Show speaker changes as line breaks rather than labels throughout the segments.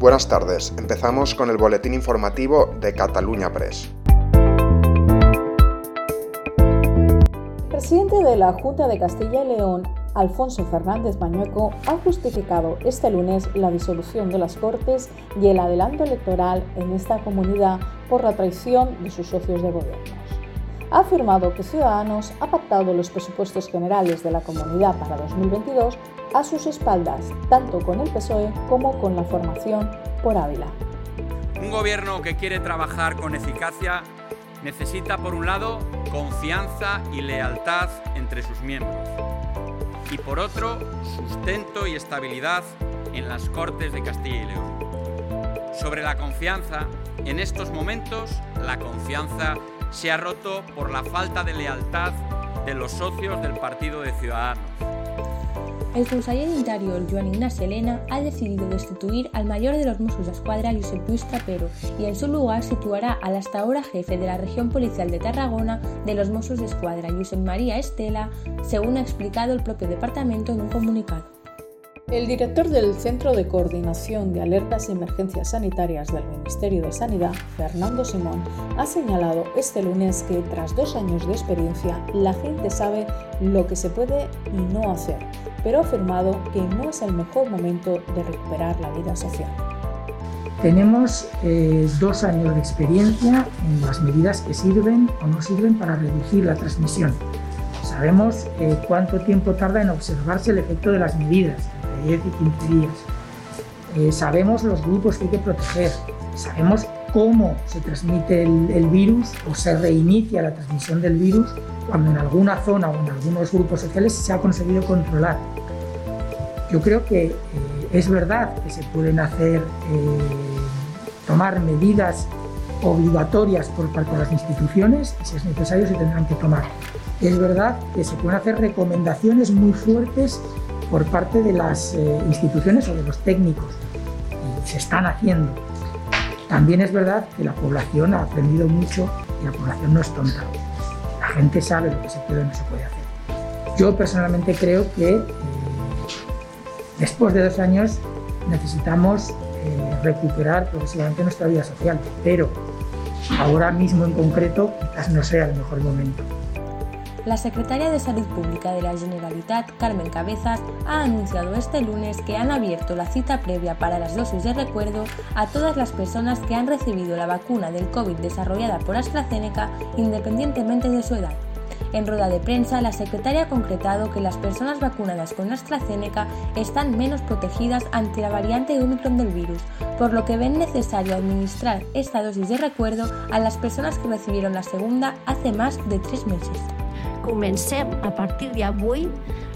Buenas tardes, empezamos con el boletín informativo de Cataluña Press.
El presidente de la Junta de Castilla y León, Alfonso Fernández Mañueco, ha justificado este lunes la disolución de las Cortes y el adelanto electoral en esta comunidad por la traición de sus socios de gobiernos. Ha afirmado que Ciudadanos ha pactado los presupuestos generales de la comunidad para 2022 a sus espaldas, tanto con el PSOE como con la formación por Ávila.
Un gobierno que quiere trabajar con eficacia necesita, por un lado, confianza y lealtad entre sus miembros y, por otro, sustento y estabilidad en las Cortes de Castilla y León. Sobre la confianza, en estos momentos la confianza se ha roto por la falta de lealtad de los socios del Partido de Ciudadanos
el conseller interior Joan Ignacio Elena ha decidido destituir al mayor de los Mossos de Escuadra, Josep Luis Trapero, y en su lugar situará al hasta ahora jefe de la región policial de Tarragona de los Mossos de Escuadra, Josep María Estela, según ha explicado el propio departamento en un comunicado.
El director del Centro de Coordinación de Alertas y Emergencias Sanitarias del Ministerio de Sanidad, Fernando Simón, ha señalado este lunes que tras dos años de experiencia la gente sabe lo que se puede y no hacer, pero ha afirmado que no es el mejor momento de recuperar la vida social.
Tenemos eh, dos años de experiencia en las medidas que sirven o no sirven para reducir la transmisión. Sabemos eh, cuánto tiempo tarda en observarse el efecto de las medidas 10 y 15 días. Eh, sabemos los grupos que hay que proteger, sabemos cómo se transmite el, virus o se reinicia la transmisión del virus cuando en alguna zona o en algunos grupos sociales se ha conseguido controlar. Yo creo que eh, es verdad que se pueden hacer, eh, tomar medidas obligatorias por parte de las instituciones y si es necesario se tendrán que tomar. Es verdad que se pueden hacer recomendaciones muy fuertes por parte de las eh, instituciones o de los técnicos. Y se están haciendo. También es verdad que la población ha aprendido mucho y la población no es tonta. La gente sabe lo que se puede y no se puede hacer. Yo personalmente creo que eh, después de dos años necesitamos eh, recuperar progresivamente nuestra vida social, pero ahora mismo en concreto quizás no sea el mejor momento.
La secretaria de Salud Pública de la Generalitat, Carmen Cabezas, ha anunciado este lunes que han abierto la cita previa para las dosis de recuerdo a todas las personas que han recibido la vacuna del COVID desarrollada por AstraZeneca independientemente de su edad. En rueda de prensa, la secretaria ha concretado que las personas vacunadas con AstraZeneca están menos protegidas ante la variante Omicron del virus, por lo que ven necesario administrar esta dosis de recuerdo a las personas que recibieron la segunda hace más de tres meses.
Comencem a partir d'avui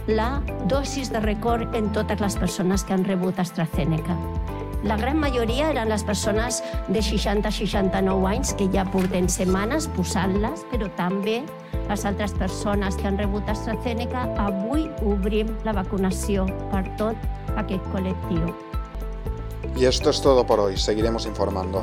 la dosis de record en totes les persones que han rebut AstraZeneca. La gran majoria eren les persones de 60 a 69 anys que ja porten setmanes posant-les, però també les altres persones que han rebut AstraZeneca. Avui obrim la vacunació per tot aquest col·lectiu.
Y esto es todo por hoy, seguiremos informando.